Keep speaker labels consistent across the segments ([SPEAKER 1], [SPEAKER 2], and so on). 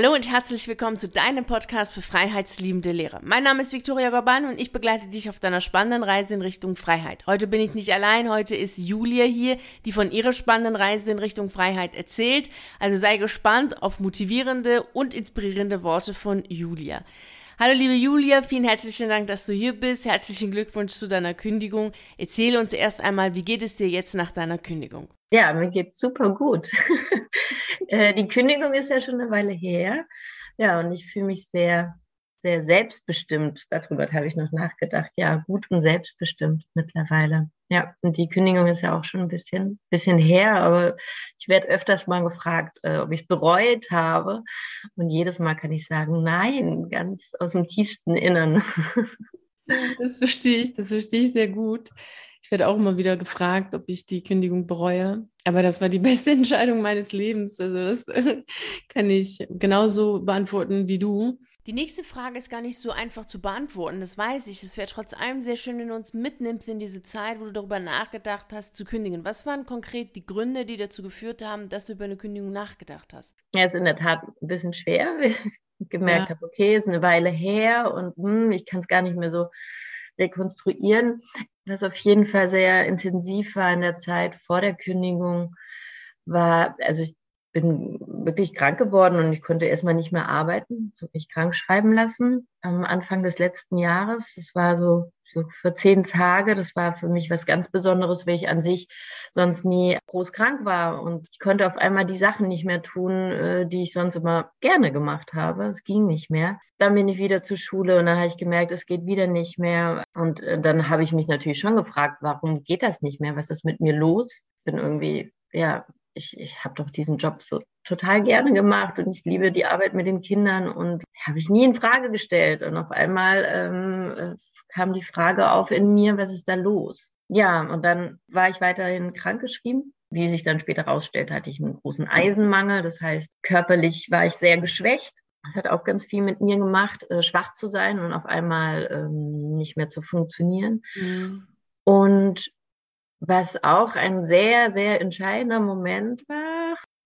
[SPEAKER 1] Hallo und herzlich willkommen zu deinem Podcast für freiheitsliebende Lehrer. Mein Name ist Viktoria Gorban und ich begleite dich auf deiner spannenden Reise in Richtung Freiheit. Heute bin ich nicht allein, heute ist Julia hier, die von ihrer spannenden Reise in Richtung Freiheit erzählt. Also sei gespannt auf motivierende und inspirierende Worte von Julia. Hallo liebe Julia, vielen herzlichen Dank, dass du hier bist. Herzlichen Glückwunsch zu deiner Kündigung. Erzähle uns erst einmal, wie geht es dir jetzt nach deiner Kündigung?
[SPEAKER 2] Ja, mir geht's super gut. Äh, die Kündigung ist ja schon eine Weile her. Ja, und ich fühle mich sehr, sehr selbstbestimmt. Darüber habe ich noch nachgedacht. Ja, gut und selbstbestimmt mittlerweile. Ja, und die Kündigung ist ja auch schon ein bisschen, bisschen her, aber ich werde öfters mal gefragt, äh, ob ich es bereut habe. Und jedes Mal kann ich sagen, nein, ganz aus dem tiefsten Innern.
[SPEAKER 1] Das verstehe ich, das verstehe ich sehr gut. Ich werde auch immer wieder gefragt, ob ich die Kündigung bereue. Aber das war die beste Entscheidung meines Lebens. Also das kann ich genauso beantworten wie du. Die nächste Frage ist gar nicht so einfach zu beantworten, das weiß ich. Es wäre trotz allem sehr schön, wenn du uns mitnimmst in diese Zeit, wo du darüber nachgedacht hast, zu kündigen. Was waren konkret die Gründe, die dazu geführt haben, dass du über eine Kündigung nachgedacht hast?
[SPEAKER 2] Ja, ist in der Tat ein bisschen schwer. Ich gemerkt ja. habe, okay, ist eine Weile her und hm, ich kann es gar nicht mehr so rekonstruieren. Was auf jeden Fall sehr intensiv war in der Zeit vor der Kündigung, war, also ich bin wirklich krank geworden und ich konnte erstmal nicht mehr arbeiten, habe mich krank schreiben lassen am Anfang des letzten Jahres. Das war so, so für zehn Tage. Das war für mich was ganz Besonderes, weil ich an sich sonst nie groß krank war und ich konnte auf einmal die Sachen nicht mehr tun, äh, die ich sonst immer gerne gemacht habe. Es ging nicht mehr. Dann bin ich wieder zur Schule und dann habe ich gemerkt, es geht wieder nicht mehr. Und äh, dann habe ich mich natürlich schon gefragt, warum geht das nicht mehr? Was ist mit mir los? Bin irgendwie ja, ich, ich habe doch diesen Job so total gerne gemacht und ich liebe die Arbeit mit den Kindern und habe ich nie in Frage gestellt. Und auf einmal ähm, äh, kam die Frage auf in mir, was ist da los? Ja, und dann war ich weiterhin krankgeschrieben. Wie sich dann später herausstellt, hatte ich einen großen Eisenmangel. Das heißt, körperlich war ich sehr geschwächt. Das hat auch ganz viel mit mir gemacht, äh, schwach zu sein und auf einmal ähm, nicht mehr zu funktionieren. Mhm. Und was auch ein sehr, sehr entscheidender Moment war,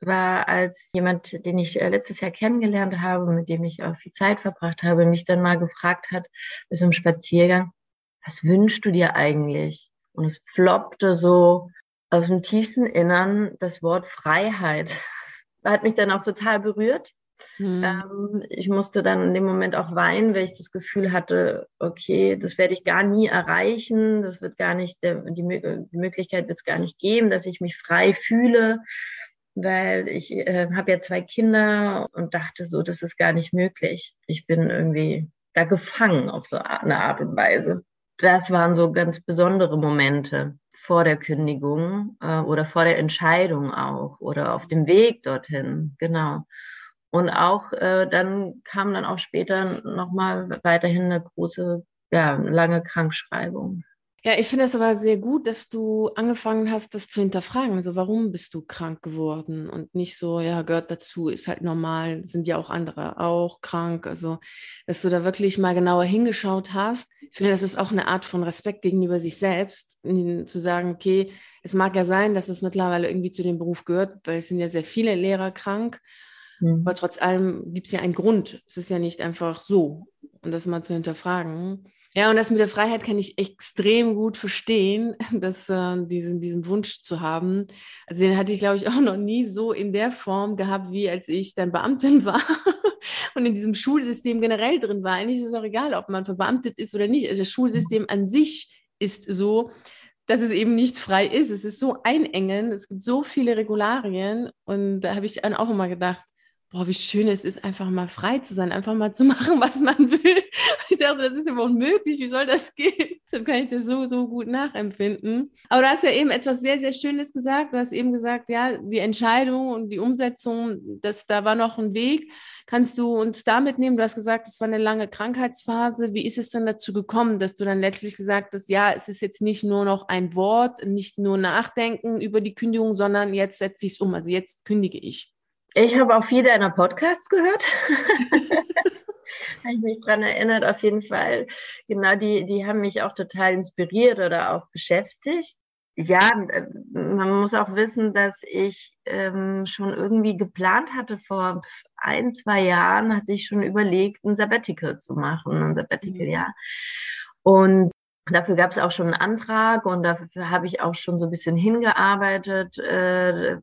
[SPEAKER 2] war, als jemand, den ich äh, letztes Jahr kennengelernt habe, mit dem ich auch viel Zeit verbracht habe, mich dann mal gefragt hat, bis zum Spaziergang, was wünschst du dir eigentlich? Und es floppte so aus dem tiefsten Innern das Wort Freiheit. Hat mich dann auch total berührt, Mhm. Ähm, ich musste dann in dem Moment auch weinen, weil ich das Gefühl hatte, okay, das werde ich gar nie erreichen, das wird gar nicht, die, die Möglichkeit wird es gar nicht geben, dass ich mich frei fühle, weil ich äh, habe ja zwei Kinder und dachte so, das ist gar nicht möglich. Ich bin irgendwie da gefangen auf so eine Art und Weise. Das waren so ganz besondere Momente vor der Kündigung äh, oder vor der Entscheidung auch oder auf dem Weg dorthin, genau. Und auch äh, dann kam dann auch später nochmal weiterhin eine große, ja, lange Krankschreibung.
[SPEAKER 1] Ja, ich finde es aber sehr gut, dass du angefangen hast, das zu hinterfragen. Also warum bist du krank geworden und nicht so, ja, gehört dazu, ist halt normal, sind ja auch andere auch krank. Also, dass du da wirklich mal genauer hingeschaut hast. Ich finde, das ist auch eine Art von Respekt gegenüber sich selbst, zu sagen, okay, es mag ja sein, dass es mittlerweile irgendwie zu dem Beruf gehört, weil es sind ja sehr viele Lehrer krank. Mhm. Aber trotz allem gibt es ja einen Grund. Es ist ja nicht einfach so. Und das mal zu hinterfragen. Ja, und das mit der Freiheit kann ich extrem gut verstehen, dass, äh, diesen, diesen Wunsch zu haben. Also den hatte ich, glaube ich, auch noch nie so in der Form gehabt, wie als ich dann Beamtin war und in diesem Schulsystem generell drin war. Eigentlich ist es auch egal, ob man verbeamtet ist oder nicht. Also das Schulsystem an sich ist so, dass es eben nicht frei ist. Es ist so einengend, es gibt so viele Regularien. Und da habe ich dann auch immer gedacht, boah, wie schön es ist, einfach mal frei zu sein, einfach mal zu machen, was man will. Ich dachte, das ist überhaupt möglich, wie soll das gehen? Deshalb kann ich das so, so gut nachempfinden. Aber du hast ja eben etwas sehr, sehr Schönes gesagt. Du hast eben gesagt, ja, die Entscheidung und die Umsetzung, das, da war noch ein Weg. Kannst du uns da mitnehmen? Du hast gesagt, es war eine lange Krankheitsphase. Wie ist es dann dazu gekommen, dass du dann letztlich gesagt hast, ja, es ist jetzt nicht nur noch ein Wort, nicht nur Nachdenken über die Kündigung, sondern jetzt setze ich es um. Also jetzt kündige ich.
[SPEAKER 2] Ich habe auch viele deiner Podcasts gehört. habe ich mich daran erinnert, auf jeden Fall. Genau, die, die haben mich auch total inspiriert oder auch beschäftigt. Ja, man muss auch wissen, dass ich ähm, schon irgendwie geplant hatte, vor ein, zwei Jahren hatte ich schon überlegt, ein Sabbatical zu machen, ein Sabbatical-Jahr. Mhm. Und Dafür gab es auch schon einen Antrag und dafür habe ich auch schon so ein bisschen hingearbeitet, äh,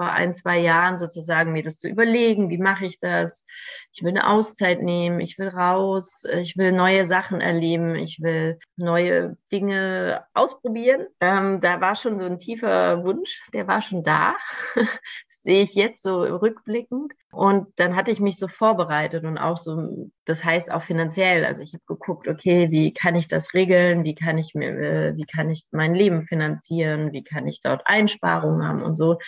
[SPEAKER 2] vor ein, zwei Jahren sozusagen mir das zu überlegen, wie mache ich das? Ich will eine Auszeit nehmen, ich will raus, ich will neue Sachen erleben, ich will neue Dinge ausprobieren. Ähm, da war schon so ein tiefer Wunsch, der war schon da. sehe ich jetzt so rückblickend. Und dann hatte ich mich so vorbereitet und auch so, das heißt auch finanziell. Also ich habe geguckt, okay, wie kann ich das regeln? Wie kann ich mir, äh, wie kann ich mein Leben finanzieren? Wie kann ich dort Einsparungen haben und so.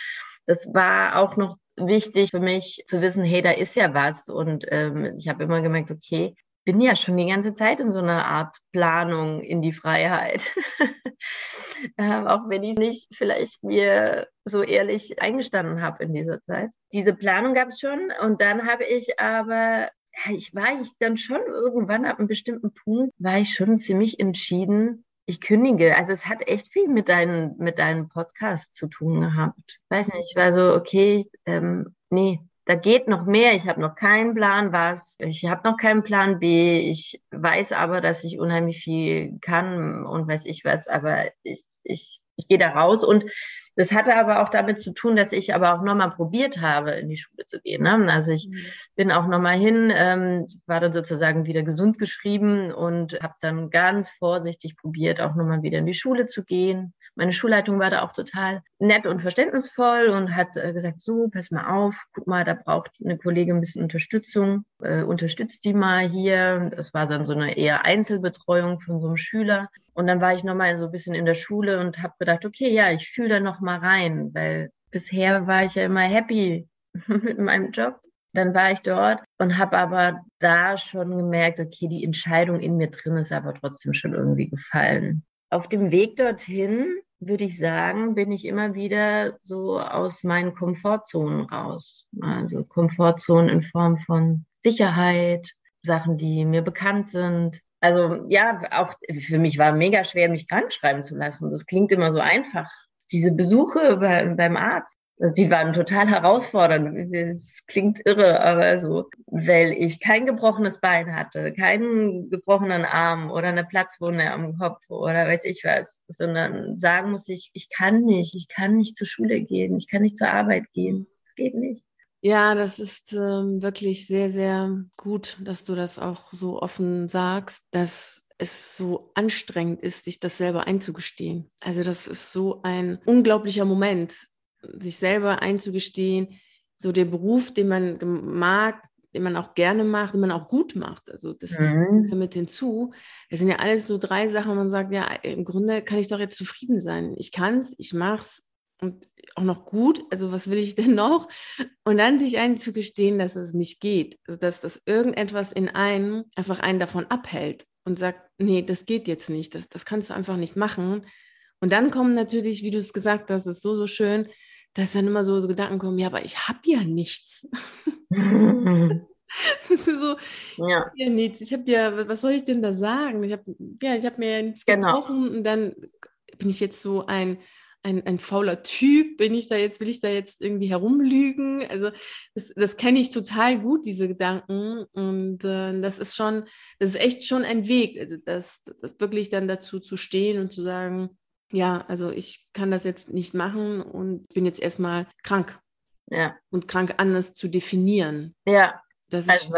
[SPEAKER 2] Das war auch noch wichtig für mich zu wissen, hey, da ist ja was. Und ähm, ich habe immer gemerkt, okay, bin ja schon die ganze Zeit in so einer Art Planung in die Freiheit. ähm, auch wenn ich nicht vielleicht mir so ehrlich eingestanden habe in dieser Zeit. Diese Planung gab es schon und dann habe ich aber, ja, ich war ich dann schon irgendwann ab einem bestimmten Punkt, war ich schon ziemlich entschieden, ich kündige. Also es hat echt viel mit deinem mit deinem Podcast zu tun gehabt. Weiß nicht, ich war so, okay, ähm, nee, da geht noch mehr. Ich habe noch keinen Plan, was. Ich habe noch keinen Plan B. Ich weiß aber, dass ich unheimlich viel kann und weiß ich was. Aber ich, ich, ich gehe da raus und das hatte aber auch damit zu tun, dass ich aber auch nochmal probiert habe, in die Schule zu gehen. Ne? Also ich mhm. bin auch nochmal hin, ähm, war dann sozusagen wieder gesund geschrieben und habe dann ganz vorsichtig probiert, auch nochmal wieder in die Schule zu gehen. Meine Schulleitung war da auch total nett und verständnisvoll und hat äh, gesagt, so, pass mal auf, guck mal, da braucht eine Kollegin ein bisschen Unterstützung, äh, unterstützt die mal hier. Das war dann so eine eher Einzelbetreuung von so einem Schüler. Und dann war ich nochmal so ein bisschen in der Schule und habe gedacht, okay, ja, ich fühle da nochmal rein, weil bisher war ich ja immer happy mit meinem Job. Dann war ich dort und habe aber da schon gemerkt, okay, die Entscheidung in mir drin ist aber trotzdem schon irgendwie gefallen. Auf dem Weg dorthin würde ich sagen, bin ich immer wieder so aus meinen Komfortzonen raus. Also Komfortzonen in Form von Sicherheit, Sachen, die mir bekannt sind. Also ja, auch für mich war mega schwer, mich krank schreiben zu lassen. Das klingt immer so einfach. Diese Besuche bei, beim Arzt, die waren total herausfordernd. Es klingt irre, aber so, weil ich kein gebrochenes Bein hatte, keinen gebrochenen Arm oder eine Platzwunde am Kopf oder weiß ich was, sondern sagen muss ich, ich kann nicht, ich kann nicht zur Schule gehen, ich kann nicht zur Arbeit gehen. Es geht nicht.
[SPEAKER 1] Ja, das ist ähm, wirklich sehr, sehr gut, dass du das auch so offen sagst, dass es so anstrengend ist, sich das selber einzugestehen. Also das ist so ein unglaublicher Moment, sich selber einzugestehen, so der Beruf, den man mag, den man auch gerne macht, den man auch gut macht. Also das mhm. mit hinzu. Das sind ja alles so drei Sachen, wo man sagt, ja, im Grunde kann ich doch jetzt zufrieden sein. Ich kann es, ich mache es und auch noch gut. Also was will ich denn noch? Und dann sich einzugestehen, dass es nicht geht. Also dass das irgendetwas in einem einfach einen davon abhält und sagt, nee, das geht jetzt nicht. Das, das kannst du einfach nicht machen. Und dann kommen natürlich, wie du es gesagt hast, das ist so, so schön, dass dann immer so, so Gedanken kommen, ja, aber ich habe ja nichts. so, ja. Ich habe ja nichts. Ich habe ja, was soll ich denn da sagen? Ich habe ja, ich habe mir ja nichts genau. gebrochen und dann bin ich jetzt so ein, ein, ein fauler Typ, bin ich da jetzt, will ich da jetzt irgendwie herumlügen? Also das, das kenne ich total gut, diese Gedanken. Und äh, das ist schon, das ist echt schon ein Weg, also das, das wirklich dann dazu zu stehen und zu sagen, ja, also ich kann das jetzt nicht machen und bin jetzt erstmal krank. Ja. Und krank anders zu definieren.
[SPEAKER 2] Ja. Das, also,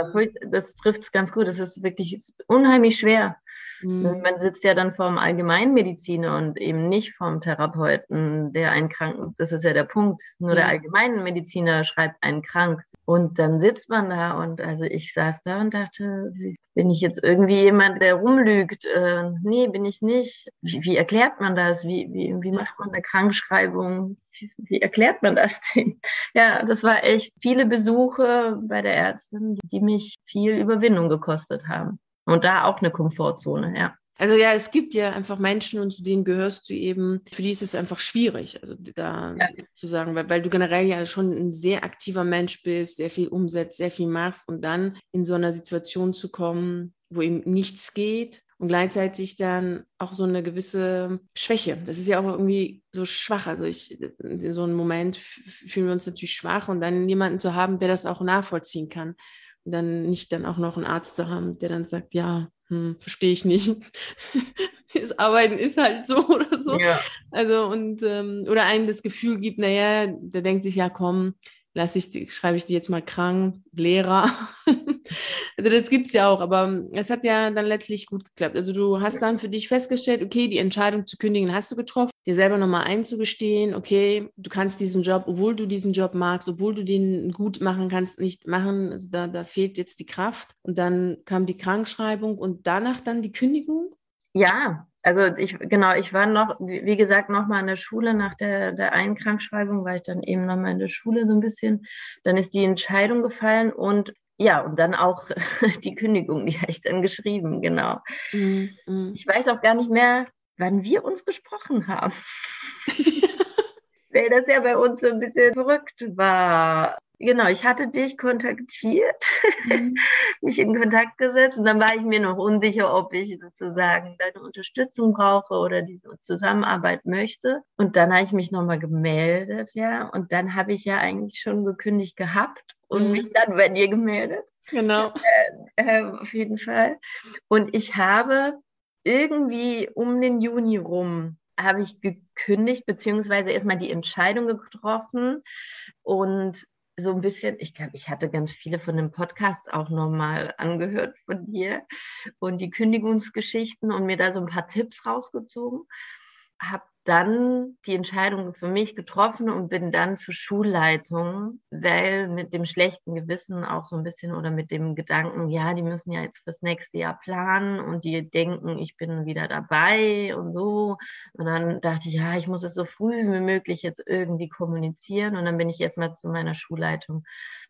[SPEAKER 2] das trifft es ganz gut. Das ist wirklich unheimlich schwer. Mhm. Man sitzt ja dann vorm Allgemeinmediziner und eben nicht vorm Therapeuten, der einen krank, das ist ja der Punkt. Nur ja. der Allgemeinmediziner schreibt einen krank. Und dann sitzt man da und also ich saß da und dachte, bin ich jetzt irgendwie jemand, der rumlügt? Äh, nee, bin ich nicht. Wie, wie erklärt man das? Wie, wie, wie macht man eine Krankschreibung? Wie, wie erklärt man das denn? Ja, das war echt viele Besuche bei der Ärztin, die mich viel Überwindung gekostet haben. Und da auch eine Komfortzone, ja.
[SPEAKER 1] Also ja, es gibt ja einfach Menschen und zu denen gehörst du eben, für die ist es einfach schwierig, also da ja. zu sagen, weil, weil du generell ja schon ein sehr aktiver Mensch bist, sehr viel umsetzt, sehr viel machst und dann in so einer Situation zu kommen, wo eben nichts geht und gleichzeitig dann auch so eine gewisse Schwäche. Das ist ja auch irgendwie so schwach. Also ich, in so einem Moment fühlen wir uns natürlich schwach und dann jemanden zu haben, der das auch nachvollziehen kann. Dann nicht dann auch noch einen Arzt zu haben, der dann sagt, ja, hm, verstehe ich nicht. das Arbeiten ist halt so oder so. Ja. Also und ähm, oder einem das Gefühl gibt, naja, der denkt sich, ja komm, lasse ich, schreibe ich die jetzt mal krank, Lehrer. also das gibt es ja auch, aber es hat ja dann letztlich gut geklappt. Also du hast dann für dich festgestellt, okay, die Entscheidung zu kündigen hast du getroffen, dir selber nochmal einzugestehen, okay, du kannst diesen Job, obwohl du diesen Job magst, obwohl du den gut machen kannst, nicht machen. Also da, da fehlt jetzt die Kraft. Und dann kam die Krankschreibung und danach dann die Kündigung?
[SPEAKER 2] Ja, also ich, genau, ich war noch, wie gesagt, noch mal in der Schule nach der, der einen Krankschreibung, war ich dann eben noch mal in der Schule so ein bisschen. Dann ist die Entscheidung gefallen und ja, und dann auch die Kündigung, die habe ich dann geschrieben, genau. Mhm, mhm. Ich weiß auch gar nicht mehr, wann wir uns gesprochen haben. Weil das ja bei uns so ein bisschen verrückt war. Genau, ich hatte dich kontaktiert, mhm. mich in Kontakt gesetzt und dann war ich mir noch unsicher, ob ich sozusagen deine Unterstützung brauche oder diese Zusammenarbeit möchte. Und dann habe ich mich nochmal gemeldet, ja, und dann habe ich ja eigentlich schon gekündigt gehabt und mhm. mich dann bei dir gemeldet.
[SPEAKER 1] Genau.
[SPEAKER 2] Äh, äh, auf jeden Fall. Und ich habe irgendwie um den Juni rum habe ich gekündigt, beziehungsweise erstmal die Entscheidung getroffen und so ein bisschen, ich glaube, ich hatte ganz viele von den Podcasts auch nochmal angehört von dir und die Kündigungsgeschichten und mir da so ein paar Tipps rausgezogen. Habe dann die Entscheidung für mich getroffen und bin dann zur Schulleitung, weil mit dem schlechten Gewissen auch so ein bisschen oder mit dem Gedanken, ja, die müssen ja jetzt fürs nächste Jahr planen und die denken, ich bin wieder dabei und so. Und dann dachte ich, ja, ich muss es so früh wie möglich jetzt irgendwie kommunizieren. Und dann bin ich erstmal zu meiner Schulleitung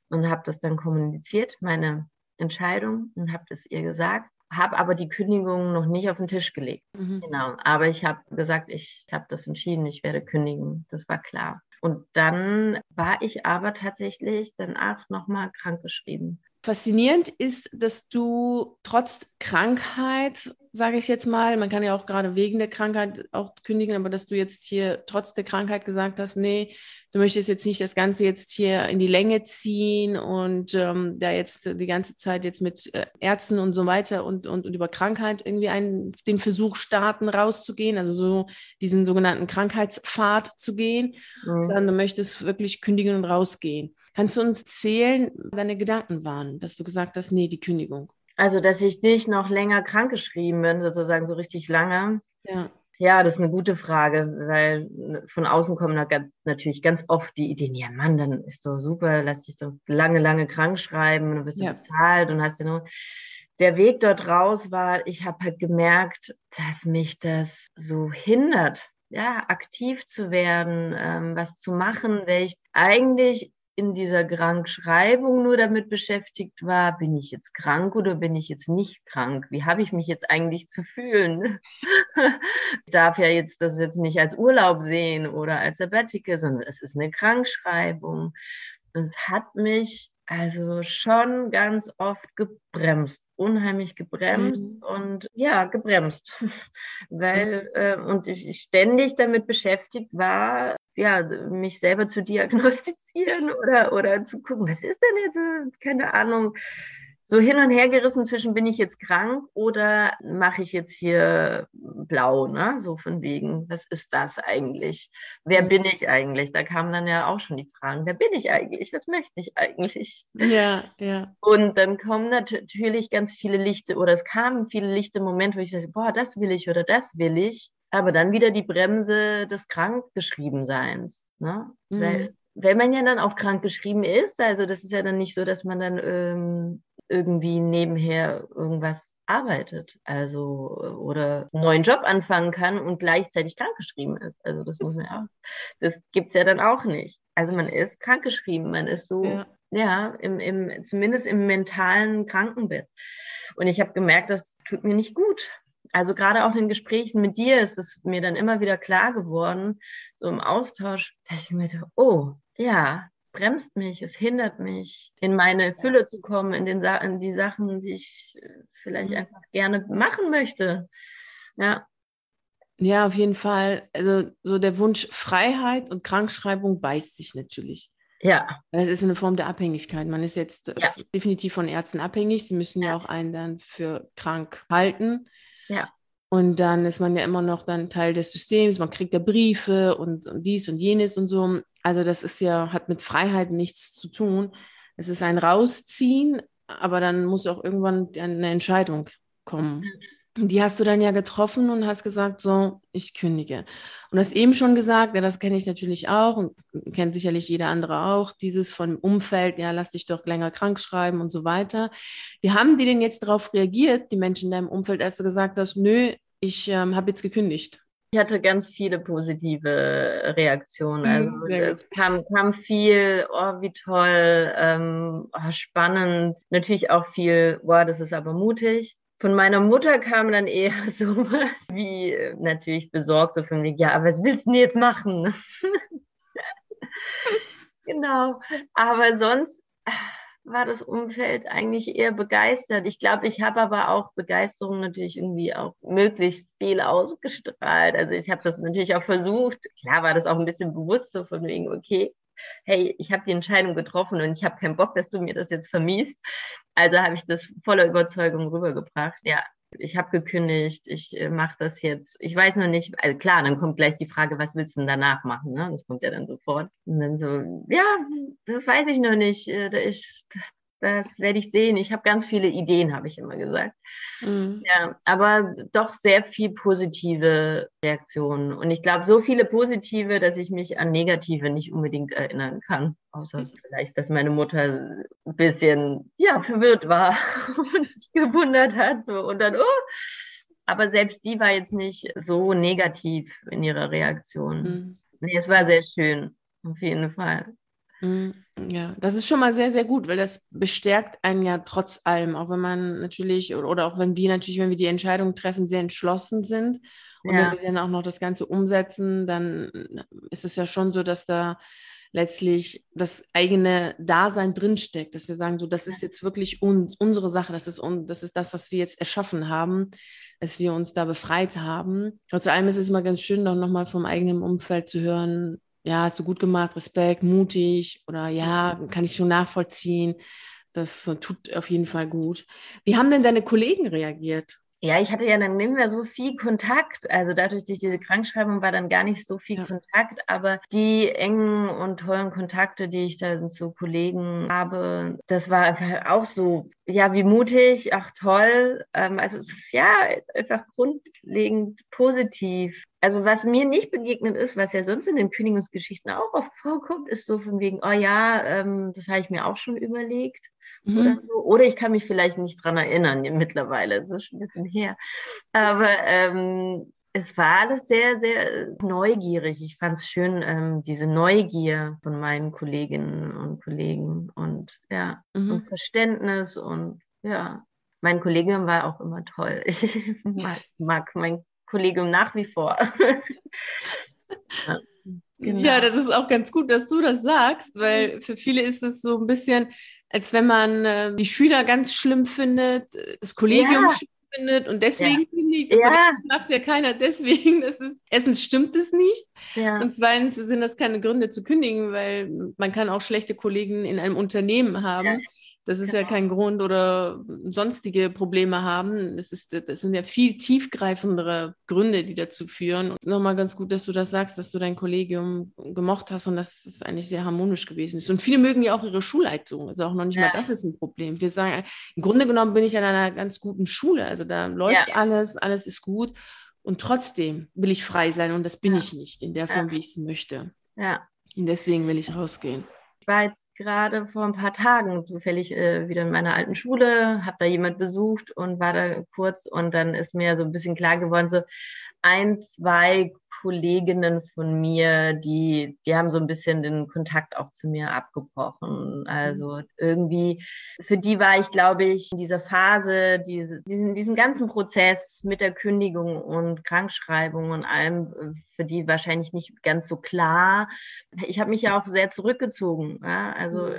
[SPEAKER 2] und habe das dann kommuniziert, meine Entscheidung und habe das ihr gesagt habe aber die Kündigung noch nicht auf den Tisch gelegt. Mhm. Genau. Aber ich habe gesagt, ich habe das entschieden, ich werde kündigen. Das war klar. Und dann war ich aber tatsächlich danach nochmal krankgeschrieben.
[SPEAKER 1] Faszinierend ist, dass du trotz Krankheit, sage ich jetzt mal, man kann ja auch gerade wegen der Krankheit auch kündigen, aber dass du jetzt hier trotz der Krankheit gesagt hast, nee, du möchtest jetzt nicht das Ganze jetzt hier in die Länge ziehen und ähm, da jetzt die ganze Zeit jetzt mit äh, Ärzten und so weiter und, und, und über Krankheit irgendwie einen, den Versuch starten, rauszugehen, also so diesen sogenannten Krankheitspfad zu gehen, mhm. sondern du möchtest wirklich kündigen und rausgehen. Kannst du uns zählen, deine Gedanken waren, dass du gesagt hast, nee, die Kündigung?
[SPEAKER 2] Also, dass ich nicht noch länger krankgeschrieben bin, sozusagen so richtig lange. Ja. Ja, das ist eine gute Frage, weil von außen kommen da ganz, natürlich ganz oft die Ideen, ja Mann, dann ist doch super, lass dich doch lange, lange krank schreiben und dann du ja. bezahlt und hast ja nur. Der Weg dort raus war, ich habe halt gemerkt, dass mich das so hindert, ja, aktiv zu werden, ähm, was zu machen, weil ich eigentlich in dieser Krankschreibung nur damit beschäftigt war, bin ich jetzt krank oder bin ich jetzt nicht krank? Wie habe ich mich jetzt eigentlich zu fühlen? ich darf ja jetzt das jetzt nicht als Urlaub sehen oder als Sabbatical, sondern es ist eine Krankschreibung. Es hat mich also schon ganz oft gebremst, unheimlich gebremst mhm. und ja, gebremst, weil äh, und ich ständig damit beschäftigt war, ja, mich selber zu diagnostizieren oder, oder zu gucken, was ist denn jetzt, keine Ahnung, so hin und her gerissen zwischen, bin ich jetzt krank oder mache ich jetzt hier blau, ne? So von wegen, was ist das eigentlich? Wer bin ich eigentlich? Da kamen dann ja auch schon die Fragen, wer bin ich eigentlich? Was möchte ich eigentlich?
[SPEAKER 1] Ja, ja.
[SPEAKER 2] Und dann kommen natürlich ganz viele Lichte oder es kamen viele lichte Momente, wo ich sage, boah, das will ich oder das will ich aber dann wieder die Bremse des Krankgeschriebenseins. Ne? Mhm. Weil, wenn man ja dann auch krankgeschrieben ist, also das ist ja dann nicht so, dass man dann ähm, irgendwie nebenher irgendwas arbeitet, also oder einen neuen Job anfangen kann und gleichzeitig krankgeschrieben ist. Also das muss man ja auch, das gibt es ja dann auch nicht. Also man ist krankgeschrieben, man ist so, ja, ja im, im, zumindest im mentalen Krankenbett. Und ich habe gemerkt, das tut mir nicht gut also gerade auch in Gesprächen mit dir ist es mir dann immer wieder klar geworden, so im Austausch, dass ich mir dachte, oh, ja, bremst mich, es hindert mich, in meine Fülle zu kommen, in, den Sa in die Sachen, die ich äh, vielleicht mhm. einfach gerne machen möchte. Ja.
[SPEAKER 1] Ja, auf jeden Fall. Also so der Wunsch Freiheit und Krankschreibung beißt sich natürlich.
[SPEAKER 2] Ja.
[SPEAKER 1] Das ist eine Form der Abhängigkeit. Man ist jetzt ja. definitiv von Ärzten abhängig. Sie müssen ja. ja auch einen dann für krank halten.
[SPEAKER 2] Ja.
[SPEAKER 1] Und dann ist man ja immer noch dann Teil des Systems. Man kriegt ja Briefe und, und dies und jenes und so. Also das ist ja, hat mit Freiheit nichts zu tun. Es ist ein Rausziehen, aber dann muss auch irgendwann eine Entscheidung kommen. Die hast du dann ja getroffen und hast gesagt, so, ich kündige. Und hast eben schon gesagt, ja, das kenne ich natürlich auch und kennt sicherlich jeder andere auch, dieses von Umfeld, ja, lass dich doch länger krank schreiben und so weiter. Wie haben die denn jetzt darauf reagiert, die Menschen in deinem Umfeld, als du gesagt hast, nö, ich ähm, habe jetzt gekündigt?
[SPEAKER 2] Ich hatte ganz viele positive Reaktionen. Mhm, also kam, kam viel, oh, wie toll, ähm, oh, spannend. Natürlich auch viel, wow, das ist aber mutig. Von meiner Mutter kam dann eher so was wie äh, natürlich besorgt, so von mir, ja, was willst du denn jetzt machen? genau. Aber sonst war das Umfeld eigentlich eher begeistert. Ich glaube, ich habe aber auch Begeisterung natürlich irgendwie auch möglichst viel ausgestrahlt. Also ich habe das natürlich auch versucht. Klar war das auch ein bisschen bewusst so von wegen, okay, hey, ich habe die Entscheidung getroffen und ich habe keinen Bock, dass du mir das jetzt vermiest. Also habe ich das voller Überzeugung rübergebracht. Ja, ich habe gekündigt, ich äh, mache das jetzt. Ich weiß noch nicht, also klar, dann kommt gleich die Frage, was willst du denn danach machen? Ne? Das kommt ja dann sofort. Und dann so, ja, das weiß ich noch nicht. Äh, ich, das werde ich sehen. Ich habe ganz viele Ideen, habe ich immer gesagt. Mhm. Ja, aber doch sehr viel positive Reaktionen. Und ich glaube, so viele positive, dass ich mich an negative nicht unbedingt erinnern kann. Außer mhm. vielleicht, dass meine Mutter ein bisschen, ja, verwirrt war und sich gewundert hat. So. Und dann, oh, aber selbst die war jetzt nicht so negativ in ihrer Reaktion. Mhm. Nee, es war sehr schön, auf jeden Fall.
[SPEAKER 1] Mhm. Ja, das ist schon mal sehr, sehr gut, weil das bestärkt einen ja trotz allem, auch wenn man natürlich oder auch wenn wir natürlich, wenn wir die Entscheidung treffen, sehr entschlossen sind und ja. wenn wir dann auch noch das Ganze umsetzen, dann ist es ja schon so, dass da letztlich das eigene Dasein drinsteckt, dass wir sagen, so, das ist jetzt wirklich un unsere Sache, das ist, un das ist das, was wir jetzt erschaffen haben, dass wir uns da befreit haben. Trotz allem ist es immer ganz schön, doch nochmal vom eigenen Umfeld zu hören, ja, hast du gut gemacht, Respekt, mutig oder ja, kann ich schon nachvollziehen. Das tut auf jeden Fall gut. Wie haben denn deine Kollegen reagiert?
[SPEAKER 2] Ja, ich hatte ja dann nicht mehr so viel Kontakt. Also dadurch, durch diese Krankschreibung war dann gar nicht so viel ja. Kontakt. Aber die engen und tollen Kontakte, die ich dann zu Kollegen habe, das war einfach auch so, ja, wie mutig, ach toll. Ähm, also ja, einfach grundlegend positiv. Also was mir nicht begegnet ist, was ja sonst in den Kündigungsgeschichten auch oft vorkommt, ist so von wegen, oh ja, ähm, das habe ich mir auch schon überlegt mhm. oder so. Oder ich kann mich vielleicht nicht dran erinnern mittlerweile, das ist schon ein bisschen her. Aber ähm, es war alles sehr, sehr neugierig. Ich fand es schön, ähm, diese Neugier von meinen Kolleginnen und Kollegen und ja, mhm. und Verständnis und ja, mein Kollegium war auch immer toll. Ich mag, mag mein Kollegium nach wie vor.
[SPEAKER 1] ja. Genau. Ja, das ist auch ganz gut, dass du das sagst, weil für viele ist es so ein bisschen, als wenn man äh, die Schüler ganz schlimm findet, das Kollegium ja. schlimm findet und deswegen ja. kündigt. Ja. Das macht ja keiner deswegen. Das ist, erstens stimmt es nicht. Ja. Und zweitens sind das keine Gründe zu kündigen, weil man kann auch schlechte Kollegen in einem Unternehmen haben. Das ist genau. ja kein Grund oder sonstige Probleme haben. Das, ist, das sind ja viel tiefgreifendere Gründe, die dazu führen. Und nochmal ganz gut, dass du das sagst, dass du dein Kollegium gemocht hast und dass es eigentlich sehr harmonisch gewesen ist. Und viele mögen ja auch ihre Schulleitung. Also auch noch nicht ja. mal das ist ein Problem. Wir sagen, im Grunde genommen bin ich an einer ganz guten Schule. Also da läuft ja. alles, alles ist gut. Und trotzdem will ich frei sein und das bin ja. ich nicht in der Form, wie ich es möchte.
[SPEAKER 2] Ja.
[SPEAKER 1] Und deswegen will ich rausgehen.
[SPEAKER 2] Ich war jetzt gerade vor ein paar Tagen zufällig äh, wieder in meiner alten Schule, habe da jemand besucht und war da kurz und dann ist mir so ein bisschen klar geworden, so ein, zwei Kolleginnen von mir, die, die haben so ein bisschen den Kontakt auch zu mir abgebrochen. Also irgendwie, für die war ich, glaube ich, in dieser Phase, diese, diesen, diesen ganzen Prozess mit der Kündigung und Krankschreibung und allem, für die wahrscheinlich nicht ganz so klar. Ich habe mich ja auch sehr zurückgezogen. Ja? Also mhm.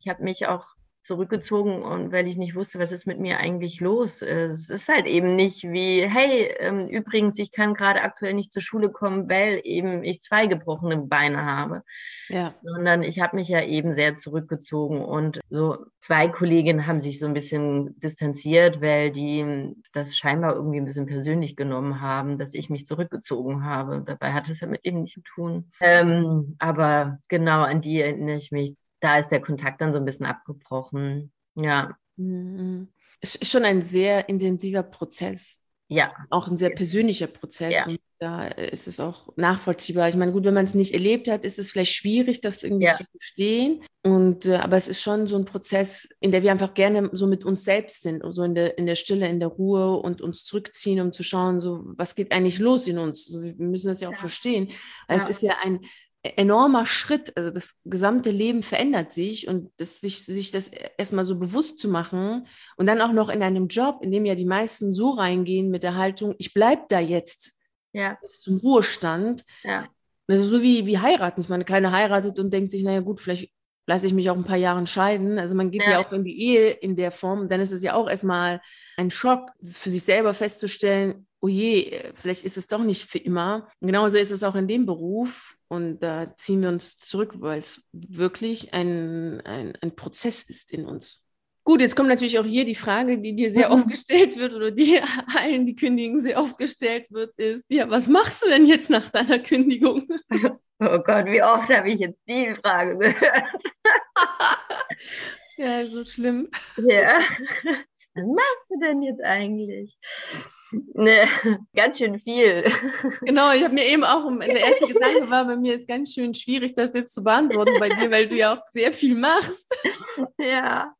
[SPEAKER 2] ich habe mich auch zurückgezogen und weil ich nicht wusste, was ist mit mir eigentlich los. Es ist halt eben nicht wie, hey, ähm, übrigens, ich kann gerade aktuell nicht zur Schule kommen, weil eben ich zwei gebrochene Beine habe. Ja. Sondern ich habe mich ja eben sehr zurückgezogen und so zwei Kolleginnen haben sich so ein bisschen distanziert, weil die das scheinbar irgendwie ein bisschen persönlich genommen haben, dass ich mich zurückgezogen habe. Dabei hat es ja mit eben nicht zu tun. Ähm, aber genau an die erinnere ich mich da ist der Kontakt dann so ein bisschen abgebrochen. Ja.
[SPEAKER 1] Mhm. Es ist schon ein sehr intensiver Prozess. Ja. Auch ein sehr persönlicher Prozess. Ja. Und da ist es auch nachvollziehbar. Ich meine, gut, wenn man es nicht erlebt hat, ist es vielleicht schwierig, das irgendwie ja. zu verstehen. Und, äh, aber es ist schon so ein Prozess, in der wir einfach gerne so mit uns selbst sind und so in der, in der Stille, in der Ruhe und uns zurückziehen, um zu schauen, so, was geht eigentlich los in uns? Also wir müssen das ja auch ja. verstehen. Es ist ja ein, enormer Schritt. Also das gesamte Leben verändert sich und das, sich, sich das erstmal so bewusst zu machen und dann auch noch in einem Job, in dem ja die meisten so reingehen mit der Haltung, ich bleibe da jetzt ja. bis zum Ruhestand. Ja. Also so wie, wie heiraten. Ich meine, keiner heiratet und denkt sich, naja gut, vielleicht lasse ich mich auch ein paar Jahre scheiden. Also man geht ja. ja auch in die Ehe in der Form. Dann ist es ja auch erstmal ein Schock, für sich selber festzustellen, oh je, vielleicht ist es doch nicht für immer. Und genauso ist es auch in dem Beruf. Und da ziehen wir uns zurück, weil es wirklich ein, ein, ein Prozess ist in uns. Gut, jetzt kommt natürlich auch hier die Frage, die dir sehr oft gestellt wird oder die allen, die kündigen, sehr oft gestellt wird, ist, ja, was machst du denn jetzt nach deiner Kündigung?
[SPEAKER 2] Oh Gott, wie oft habe ich jetzt die Frage gehört?
[SPEAKER 1] ja, so schlimm.
[SPEAKER 2] Ja. Was machst du denn jetzt eigentlich? Ne, ganz schön viel.
[SPEAKER 1] Genau, ich habe mir eben auch, der erste Gedanke war, bei mir ist ganz schön schwierig, das jetzt zu beantworten bei dir, weil du ja auch sehr viel machst.
[SPEAKER 2] Ja,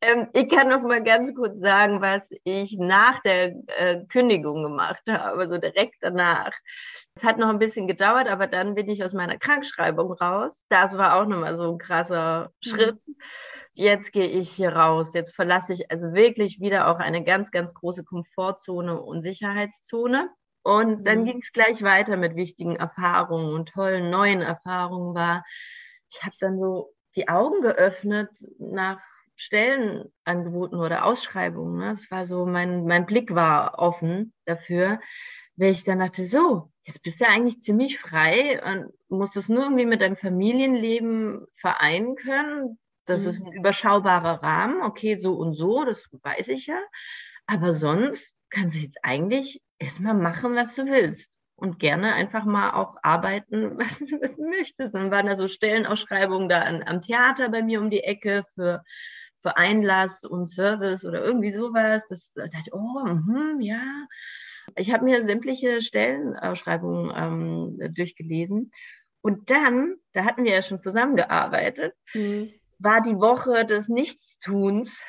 [SPEAKER 2] ähm, ich kann noch mal ganz kurz sagen, was ich nach der äh, Kündigung gemacht habe, so direkt danach. Es hat noch ein bisschen gedauert, aber dann bin ich aus meiner Krankschreibung raus. Das war auch nochmal so ein krasser mhm. Schritt. Jetzt gehe ich hier raus. Jetzt verlasse ich also wirklich wieder auch eine ganz, ganz große Komfortzone und Sicherheitszone. Und dann mhm. ging es gleich weiter mit wichtigen Erfahrungen und tollen neuen Erfahrungen war. Ich habe dann so die Augen geöffnet nach Stellenangeboten oder Ausschreibungen. Ne? Das war so, mein, mein Blick war offen dafür, weil ich dann dachte, so, jetzt bist du eigentlich ziemlich frei und musst es nur irgendwie mit deinem Familienleben vereinen können. Das mhm. ist ein überschaubarer Rahmen, okay, so und so, das weiß ich ja. Aber sonst kannst du jetzt eigentlich erstmal machen, was du willst. Und gerne einfach mal auch arbeiten, was, was du möchtest. Dann waren da so Stellenausschreibungen da an, am Theater bei mir um die Ecke für, für Einlass und Service oder irgendwie sowas. Das da dachte ich, oh, mh, ja. Ich habe mir sämtliche Stellenausschreibungen ähm, durchgelesen. Und dann, da hatten wir ja schon zusammengearbeitet, mhm. war die Woche des Nichtstuns,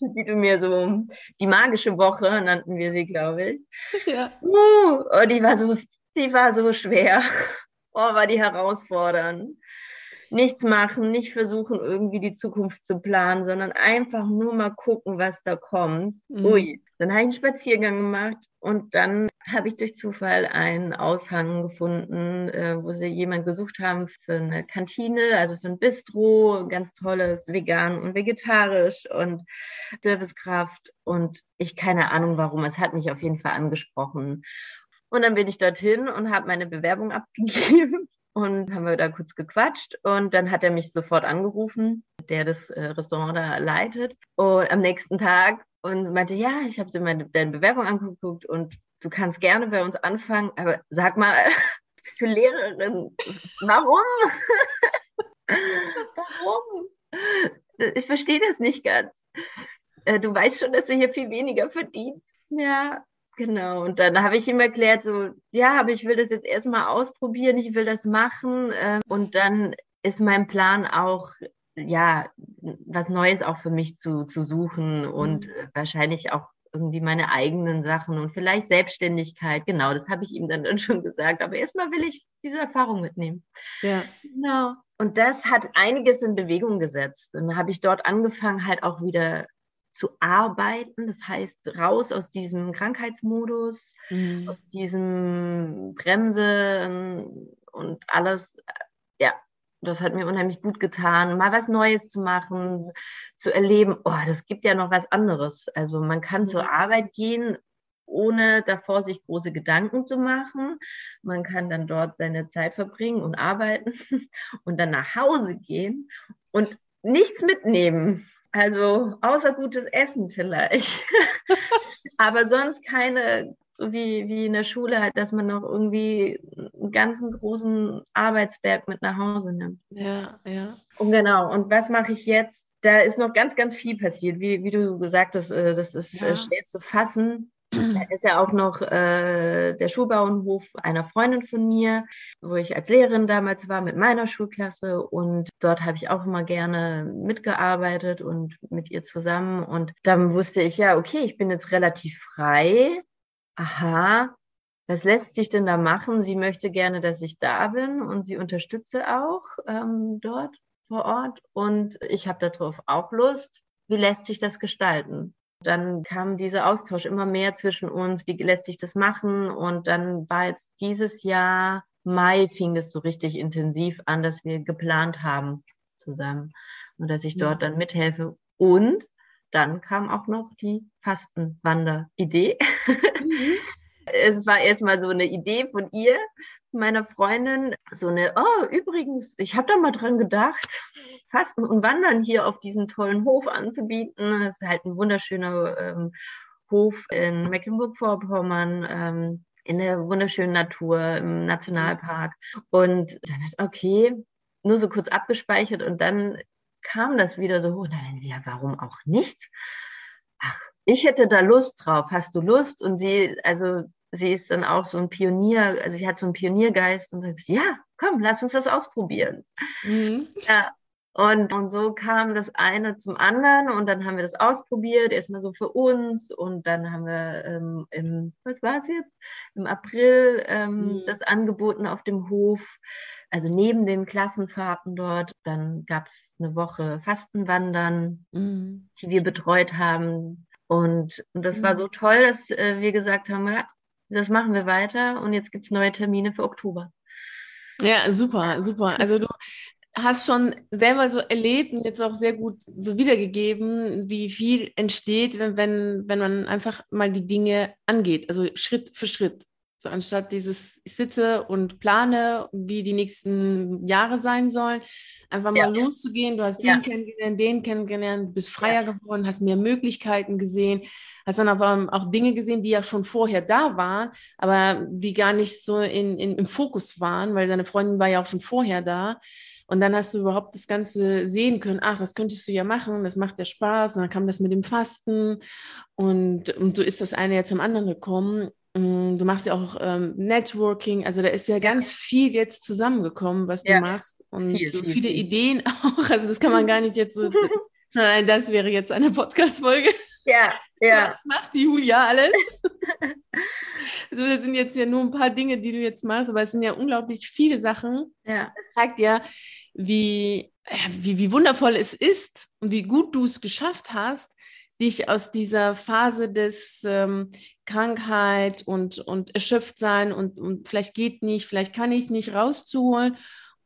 [SPEAKER 2] die du mir so, die magische Woche nannten wir sie, glaube ich. Ja. Uh, oh, die war so, die war so schwer. Oh, war die herausfordernd nichts machen, nicht versuchen, irgendwie die Zukunft zu planen, sondern einfach nur mal gucken, was da kommt. Mhm. Ui. Dann habe ich einen Spaziergang gemacht und dann habe ich durch Zufall einen Aushang gefunden, äh, wo sie jemanden gesucht haben für eine Kantine, also für ein Bistro, ganz tolles, vegan und vegetarisch und Servicekraft. Und ich keine Ahnung warum, es hat mich auf jeden Fall angesprochen. Und dann bin ich dorthin und habe meine Bewerbung abgegeben und haben wir da kurz gequatscht und dann hat er mich sofort angerufen, der das äh, Restaurant da leitet und am nächsten Tag und meinte, ja, ich habe dir meine deine Bewerbung angeguckt und du kannst gerne bei uns anfangen, aber sag mal, für Lehrerin, warum? warum? Ich verstehe das nicht ganz. Äh, du weißt schon, dass du hier viel weniger verdienst. Ja, Genau, und dann habe ich ihm erklärt, so, ja, aber ich will das jetzt erstmal ausprobieren, ich will das machen. Äh, und dann ist mein Plan auch, ja, was Neues auch für mich zu, zu suchen und mhm. wahrscheinlich auch irgendwie meine eigenen Sachen und vielleicht Selbstständigkeit. Genau, das habe ich ihm dann, dann schon gesagt. Aber erstmal will ich diese Erfahrung mitnehmen. Ja. Genau. Und das hat einiges in Bewegung gesetzt. Und dann habe ich dort angefangen, halt auch wieder zu arbeiten. Das heißt, raus aus diesem Krankheitsmodus, mhm. aus diesem Bremse und alles. Ja, das hat mir unheimlich gut getan, mal was Neues zu machen, zu erleben. Oh, das gibt ja noch was anderes. Also man kann mhm. zur Arbeit gehen, ohne davor sich große Gedanken zu machen. Man kann dann dort seine Zeit verbringen und arbeiten und dann nach Hause gehen und nichts mitnehmen. Also außer gutes Essen vielleicht. Aber sonst keine, so wie, wie in der Schule halt, dass man noch irgendwie einen ganzen großen Arbeitsberg mit nach Hause nimmt.
[SPEAKER 1] Ja, ja.
[SPEAKER 2] Und genau, und was mache ich jetzt? Da ist noch ganz, ganz viel passiert. Wie, wie du gesagt hast, äh, das ist äh, ja. schwer zu fassen. Da ist ja auch noch äh, der Schulbauernhof einer Freundin von mir, wo ich als Lehrerin damals war mit meiner Schulklasse. Und dort habe ich auch immer gerne mitgearbeitet und mit ihr zusammen. Und dann wusste ich, ja, okay, ich bin jetzt relativ frei. Aha, was lässt sich denn da machen? Sie möchte gerne, dass ich da bin und sie unterstütze auch ähm, dort vor Ort. Und ich habe darauf auch Lust. Wie lässt sich das gestalten? Dann kam dieser Austausch immer mehr zwischen uns, wie lässt sich das machen? Und dann war jetzt dieses Jahr, Mai, fing es so richtig intensiv an, dass wir geplant haben zusammen und dass ich dort dann mithelfe. Und dann kam auch noch die Fastenwander-Idee. Mhm. es war erstmal so eine Idee von ihr, meiner Freundin, so eine, oh, übrigens, ich habe da mal dran gedacht, Fasten und Wandern hier auf diesen tollen Hof anzubieten. Das ist halt ein wunderschöner ähm, Hof in Mecklenburg-Vorpommern. Ähm, in der wunderschönen Natur im Nationalpark. Und dann hat, okay, nur so kurz abgespeichert und dann kam das wieder so, und dann, ja, warum auch nicht? Ach, ich hätte da Lust drauf. Hast du Lust? Und sie, also sie ist dann auch so ein Pionier, also sie hat so einen Pioniergeist und sagt, ja, komm, lass uns das ausprobieren. Mhm. Ja, und, und so kam das eine zum anderen und dann haben wir das ausprobiert, erstmal so für uns und dann haben wir ähm, im, was war es jetzt? Im April ähm, mhm. das angeboten auf dem Hof, also neben den Klassenfahrten dort. Dann gab es eine Woche Fastenwandern, mhm. die wir betreut haben. Und, und das mhm. war so toll, dass äh, wir gesagt haben, ja, das machen wir weiter und jetzt gibt es neue Termine für Oktober.
[SPEAKER 1] Ja, super, super. Also du hast schon selber so erlebt und jetzt auch sehr gut so wiedergegeben, wie viel entsteht, wenn, wenn, wenn man einfach mal die Dinge angeht, also Schritt für Schritt. So anstatt dieses, ich sitze und plane, wie die nächsten Jahre sein sollen, einfach mal ja. loszugehen. Du hast ja. den kennengelernt, den kennengelernt, du bist freier ja. geworden, hast mehr Möglichkeiten gesehen, hast dann aber auch Dinge gesehen, die ja schon vorher da waren, aber die gar nicht so in, in, im Fokus waren, weil deine Freundin war ja auch schon vorher da. Und dann hast du überhaupt das Ganze sehen können, ach, das könntest du ja machen, das macht ja Spaß. Und dann kam das mit dem Fasten und, und so ist das eine ja zum anderen gekommen. Mm, du machst ja auch ähm, Networking, also da ist ja ganz viel jetzt zusammengekommen, was du ja, machst und viel, so viel, viele viel. Ideen auch. Also das kann man gar nicht jetzt so. Nein, das wäre jetzt eine Podcast-Folge.
[SPEAKER 2] Ja, ja.
[SPEAKER 1] Was macht die Julia alles? also das sind jetzt ja nur ein paar Dinge, die du jetzt machst, aber es sind ja unglaublich viele Sachen.
[SPEAKER 2] Ja.
[SPEAKER 1] Das zeigt ja, wie, wie, wie wundervoll es ist und wie gut du es geschafft hast, dich aus dieser Phase des ähm, Krankheit und, und erschöpft sein und, und vielleicht geht nicht, vielleicht kann ich nicht rauszuholen,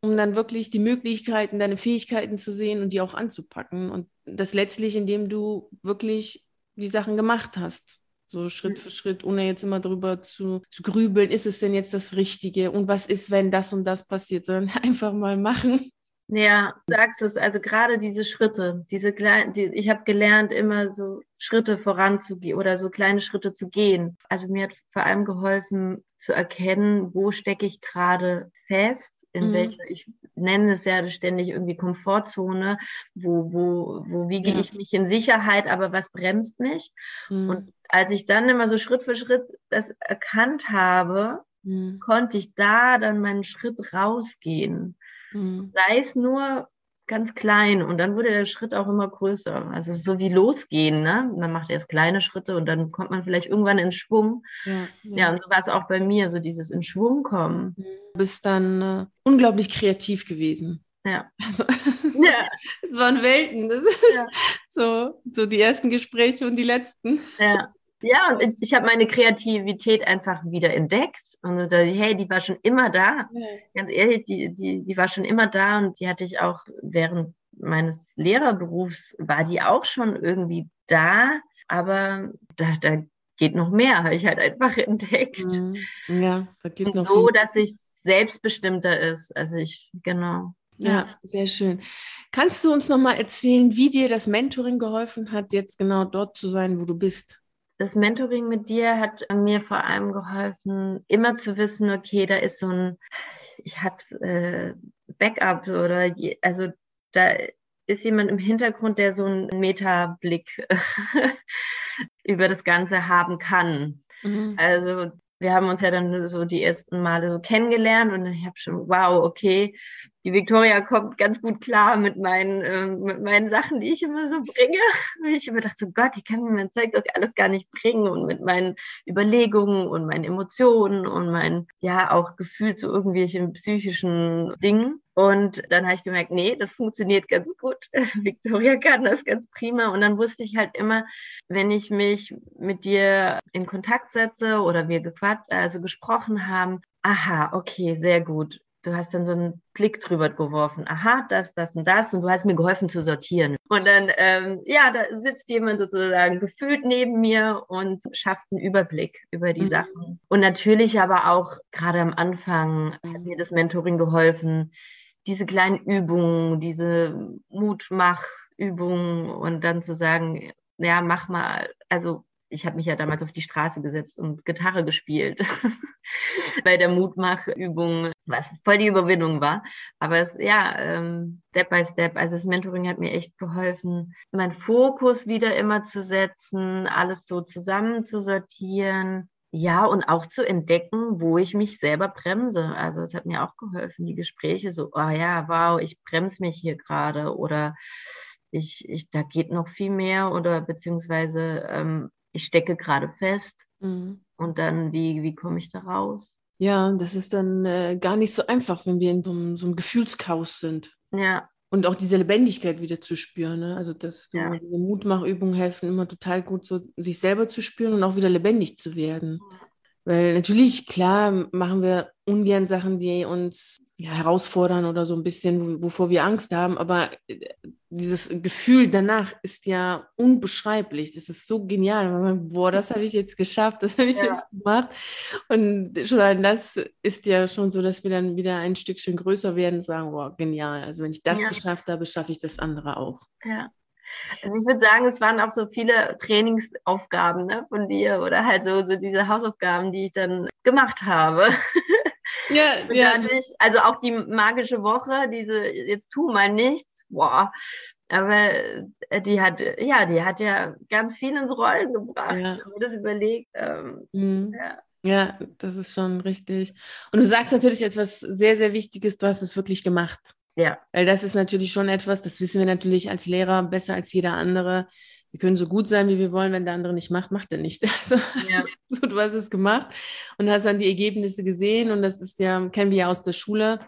[SPEAKER 1] um dann wirklich die Möglichkeiten, deine Fähigkeiten zu sehen und die auch anzupacken. Und das letztlich, indem du wirklich die Sachen gemacht hast. So Schritt für Schritt, ohne jetzt immer darüber zu, zu grübeln, ist es denn jetzt das Richtige und was ist, wenn das und das passiert, sondern einfach mal machen.
[SPEAKER 2] Ja, du sagst es, also gerade diese Schritte, diese kleinen, die, ich habe gelernt, immer so Schritte voranzugehen oder so kleine Schritte zu gehen. Also mir hat vor allem geholfen zu erkennen, wo stecke ich gerade fest, in mhm. welcher, ich nenne es ja ständig irgendwie Komfortzone, wo, wo, wo wiege ja. ich mich in Sicherheit, aber was bremst mich? Mhm. Und als ich dann immer so Schritt für Schritt das erkannt habe, mhm. konnte ich da dann meinen Schritt rausgehen. Mhm. Sei es nur ganz klein und dann wurde der Schritt auch immer größer. Also so wie losgehen, ne? Man macht erst kleine Schritte und dann kommt man vielleicht irgendwann in Schwung. Ja, ja. ja und so war es auch bei mir, so dieses in Schwung kommen.
[SPEAKER 1] Du bist dann äh, unglaublich kreativ gewesen.
[SPEAKER 2] Ja.
[SPEAKER 1] Also, ja. Es waren Welten. Das ja. so, so die ersten Gespräche und die letzten.
[SPEAKER 2] Ja. Ja, und ich habe meine Kreativität einfach wieder entdeckt. Und so, hey, die war schon immer da. Ganz ehrlich, die, die, die war schon immer da und die hatte ich auch während meines Lehrerberufs, war die auch schon irgendwie da. Aber da, da geht noch mehr, habe ich halt einfach entdeckt. Mhm.
[SPEAKER 1] Ja, da geht
[SPEAKER 2] und
[SPEAKER 1] noch
[SPEAKER 2] so, viel. dass ich selbstbestimmter ist. Also ich, genau.
[SPEAKER 1] Ja, ja, sehr schön. Kannst du uns noch mal erzählen, wie dir das Mentoring geholfen hat, jetzt genau dort zu sein, wo du bist?
[SPEAKER 2] Das Mentoring mit dir hat mir vor allem geholfen, immer zu wissen, okay, da ist so ein, ich habe äh, Backup oder je, also da ist jemand im Hintergrund, der so einen Metablick über das Ganze haben kann. Mhm. Also wir haben uns ja dann so die ersten Male so kennengelernt und ich habe schon, wow, okay, die Victoria kommt ganz gut klar mit meinen, äh, mit meinen Sachen, die ich immer so bringe. Und ich immer dachte, so Gott, ich kann mir mein Zeug doch alles gar nicht bringen und mit meinen Überlegungen und meinen Emotionen und mein, ja, auch Gefühl zu irgendwelchen psychischen Dingen. Und dann habe ich gemerkt, nee, das funktioniert ganz gut. Victoria kann das ganz prima. Und dann wusste ich halt immer, wenn ich mich mit dir in Kontakt setze oder wir gequatscht, also gesprochen haben, aha, okay, sehr gut du hast dann so einen Blick drüber geworfen. Aha, das, das und das. Und du hast mir geholfen zu sortieren. Und dann, ähm, ja, da sitzt jemand sozusagen gefühlt neben mir und schafft einen Überblick über die mhm. Sachen. Und natürlich aber auch gerade am Anfang hat mir das Mentoring geholfen, diese kleinen Übungen, diese Mutmachübungen und dann zu sagen, ja, mach mal, also ich habe mich ja damals auf die Straße gesetzt und Gitarre gespielt bei der Mutmachübung, was voll die Überwindung war. Aber es, ja, ähm, Step by Step, also das Mentoring hat mir echt geholfen, meinen Fokus wieder immer zu setzen, alles so zusammen zu sortieren. Ja, und auch zu entdecken, wo ich mich selber bremse. Also es hat mir auch geholfen, die Gespräche so, oh ja, wow, ich bremse mich hier gerade oder ich, ich, da geht noch viel mehr oder beziehungsweise ähm, ich stecke gerade fest mhm. und dann, wie, wie komme ich da raus?
[SPEAKER 1] Ja, das ist dann äh, gar nicht so einfach, wenn wir in so einem, so einem Gefühlschaos sind.
[SPEAKER 2] Ja.
[SPEAKER 1] Und auch diese Lebendigkeit wieder zu spüren. Ne? Also, dass so ja. diese Mutmachübungen helfen immer total gut, so sich selber zu spüren und auch wieder lebendig zu werden. Weil natürlich, klar, machen wir ungern Sachen, die uns ja, herausfordern oder so ein bisschen, wovor wir Angst haben. Aber äh, dieses Gefühl danach ist ja unbeschreiblich. Das ist so genial. Man, boah, das habe ich jetzt geschafft, das habe ich ja. jetzt gemacht. Und schon allein das ist ja schon so, dass wir dann wieder ein Stückchen größer werden und sagen, boah, genial. Also wenn ich das ja. geschafft habe, schaffe ich das andere auch.
[SPEAKER 2] Ja. Also ich würde sagen, es waren auch so viele Trainingsaufgaben ne, von dir oder halt so, so diese Hausaufgaben, die ich dann gemacht habe. Ja, ja. Ich, also auch die magische Woche, diese jetzt tu mal nichts, boah. Aber äh, die hat, ja, die hat ja ganz viel ins Rollen gebracht, ja. wenn man das überlegt. Ähm,
[SPEAKER 1] mhm. ja. ja, das ist schon richtig. Und du sagst natürlich etwas sehr, sehr Wichtiges, du hast es wirklich gemacht.
[SPEAKER 2] Ja.
[SPEAKER 1] Weil das ist natürlich schon etwas, das wissen wir natürlich als Lehrer besser als jeder andere wir können so gut sein, wie wir wollen, wenn der andere nicht macht, macht er nicht. Also, ja. so, du hast es gemacht und hast dann die Ergebnisse gesehen und das ist ja, kennen wir ja aus der Schule,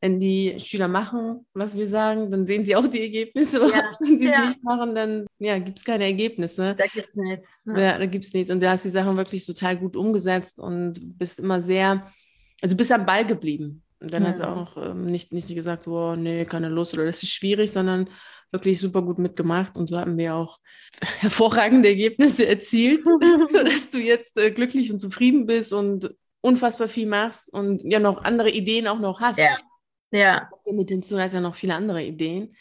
[SPEAKER 1] wenn die Schüler machen, was wir sagen, dann sehen sie auch die Ergebnisse. Ja. Wenn sie es ja. nicht machen, dann ja, gibt es keine Ergebnisse.
[SPEAKER 2] Da gibt es nichts.
[SPEAKER 1] Ja, da gibt es nichts. Und du hast die Sachen wirklich total gut umgesetzt und bist immer sehr, also bist am Ball geblieben. Und dann ja. hast du auch ähm, nicht, nicht gesagt, boah, nee, keine Lust oder das ist schwierig, sondern wirklich super gut mitgemacht und so haben wir auch hervorragende Ergebnisse erzielt, sodass du jetzt äh, glücklich und zufrieden bist und unfassbar viel machst und ja noch andere Ideen auch noch hast.
[SPEAKER 2] Ja. ja.
[SPEAKER 1] Mit hinzu hast ja noch viele andere Ideen.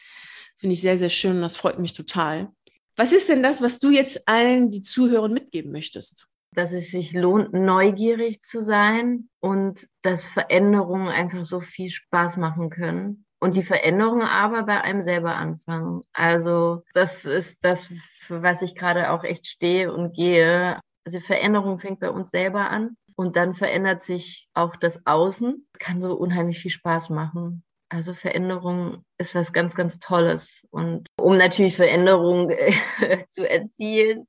[SPEAKER 1] Finde ich sehr, sehr schön und das freut mich total. Was ist denn das, was du jetzt allen, die zuhören, mitgeben möchtest?
[SPEAKER 2] Dass es sich lohnt, neugierig zu sein und dass Veränderungen einfach so viel Spaß machen können und die Veränderung aber bei einem selber anfangen. Also das ist das, für was ich gerade auch echt stehe und gehe. Also Veränderung fängt bei uns selber an und dann verändert sich auch das Außen. Es kann so unheimlich viel Spaß machen. Also Veränderung ist was ganz, ganz Tolles. Und um natürlich Veränderung zu erzielen,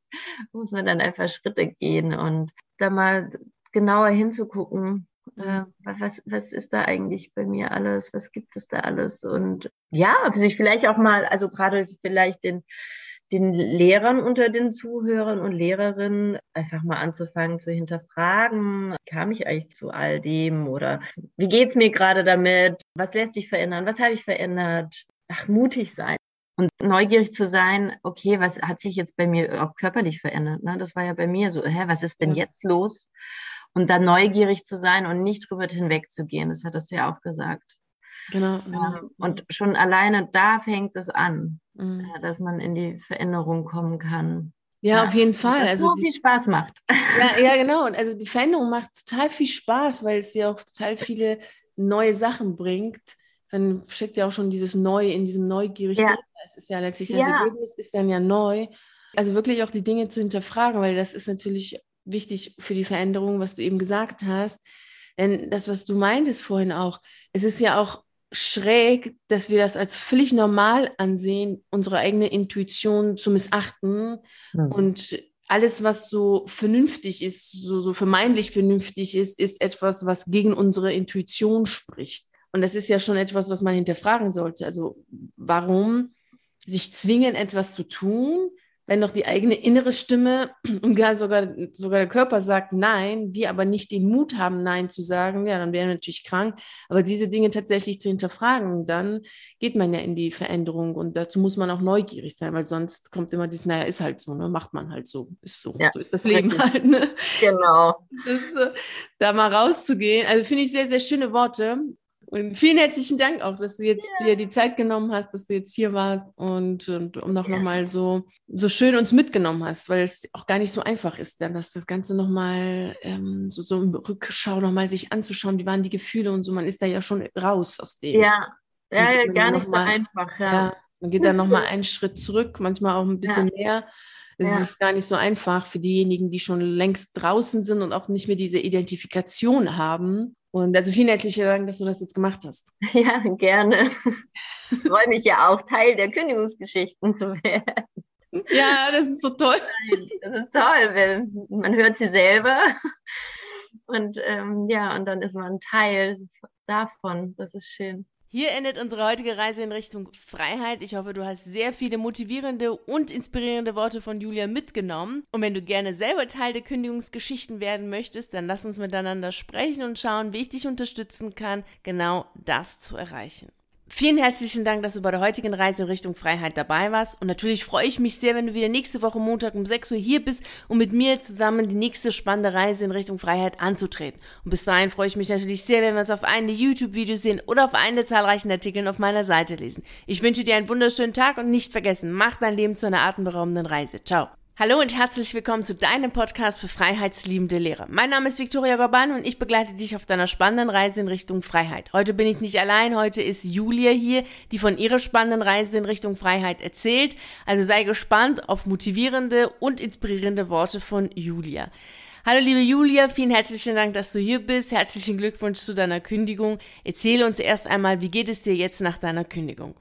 [SPEAKER 2] muss man dann einfach Schritte gehen und da mal genauer hinzugucken, äh, was, was ist da eigentlich bei mir alles, was gibt es da alles und ja, sich vielleicht auch mal, also gerade vielleicht den, den Lehrern unter den Zuhörern und Lehrerinnen einfach mal anzufangen zu hinterfragen, kam ich eigentlich zu all dem oder wie geht's mir gerade damit? Was lässt sich verändern? Was habe ich verändert? Ach, mutig sein und neugierig zu sein, okay, was hat sich jetzt bei mir auch körperlich verändert? Ne? Das war ja bei mir so, hä, was ist denn jetzt los? Und dann neugierig zu sein und nicht drüber hinwegzugehen, das hattest du ja auch gesagt. Genau. genau. Ähm, und schon alleine da fängt es an, mhm. Äh, dass man in die Veränderung kommen kann.
[SPEAKER 1] Ja, ja, auf jeden Fall.
[SPEAKER 2] Das also so viel Spaß macht.
[SPEAKER 1] Ja, ja, genau. Und also die Veränderung macht total viel Spaß, weil es ja auch total viele neue Sachen bringt. Dann steckt ja auch schon dieses Neue in diesem Neugierig ja. Es ist ja letztlich das ja. Ergebnis ist dann ja neu. Also wirklich auch die Dinge zu hinterfragen, weil das ist natürlich wichtig für die Veränderung, was du eben gesagt hast. Denn das, was du meintest vorhin auch, es ist ja auch schräg, dass wir das als völlig normal ansehen, unsere eigene Intuition zu missachten mhm. und alles, was so vernünftig ist, so, so vermeintlich vernünftig ist, ist etwas, was gegen unsere Intuition spricht. Und das ist ja schon etwas, was man hinterfragen sollte. Also warum sich zwingen, etwas zu tun, wenn doch die eigene innere Stimme und gar sogar, sogar der Körper sagt Nein, wir aber nicht den Mut haben, Nein zu sagen, ja, dann wären wir natürlich krank. Aber diese Dinge tatsächlich zu hinterfragen, dann geht man ja in die Veränderung und dazu muss man auch neugierig sein, weil sonst kommt immer dieses, naja, ist halt so, ne? macht man halt so, ist so, ja, so ist das Leben richtig. halt. Ne?
[SPEAKER 2] Genau.
[SPEAKER 1] Das, da mal rauszugehen, also finde ich sehr, sehr schöne Worte. Und vielen herzlichen Dank auch, dass du jetzt ja. dir die Zeit genommen hast, dass du jetzt hier warst und, und um noch, ja. noch mal so, so schön uns mitgenommen hast, weil es auch gar nicht so einfach ist, dann das, das Ganze nochmal ähm, so, so im Rückschau nochmal sich anzuschauen, wie waren die Gefühle und so. Man ist da ja schon raus aus dem.
[SPEAKER 2] Ja, ja, ja gar nicht so mal, einfach. Ja. ja.
[SPEAKER 1] man geht dann nochmal einen Schritt zurück, manchmal auch ein bisschen mehr. Es ja. ist gar nicht so einfach für diejenigen, die schon längst draußen sind und auch nicht mehr diese Identifikation haben und also vielen herzlichen Dank, dass du das jetzt gemacht hast.
[SPEAKER 2] Ja, gerne. Ich freue mich ja auch, Teil der Kündigungsgeschichten zu werden.
[SPEAKER 1] Ja, das ist so toll.
[SPEAKER 2] Das ist toll, weil man hört sie selber. Und ähm, ja, und dann ist man Teil davon. Das ist schön.
[SPEAKER 1] Hier endet unsere heutige Reise in Richtung Freiheit. Ich hoffe, du hast sehr viele motivierende und inspirierende Worte von Julia mitgenommen. Und wenn du gerne selber Teil der Kündigungsgeschichten werden möchtest, dann lass uns miteinander sprechen und schauen, wie ich dich unterstützen kann, genau das zu erreichen. Vielen herzlichen Dank, dass du bei der heutigen Reise in Richtung Freiheit dabei warst. Und natürlich freue ich mich sehr, wenn du wieder nächste Woche Montag um 6 Uhr hier bist, um mit mir zusammen die nächste spannende Reise in Richtung Freiheit anzutreten. Und bis dahin freue ich mich natürlich sehr, wenn wir uns auf einen der YouTube-Videos sehen oder auf einen der zahlreichen Artikeln auf meiner Seite lesen. Ich wünsche dir einen wunderschönen Tag und nicht vergessen, mach dein Leben zu einer atemberaubenden Reise. Ciao. Hallo und herzlich willkommen zu deinem Podcast für freiheitsliebende Lehrer. Mein Name ist Viktoria Gorban und ich begleite dich auf deiner spannenden Reise in Richtung Freiheit. Heute bin ich nicht allein, heute ist Julia hier, die von ihrer spannenden Reise in Richtung Freiheit erzählt. Also sei gespannt auf motivierende und inspirierende Worte von Julia. Hallo liebe Julia, vielen herzlichen Dank, dass du hier bist. Herzlichen Glückwunsch zu deiner Kündigung. Erzähle uns erst einmal, wie geht es dir jetzt nach deiner Kündigung?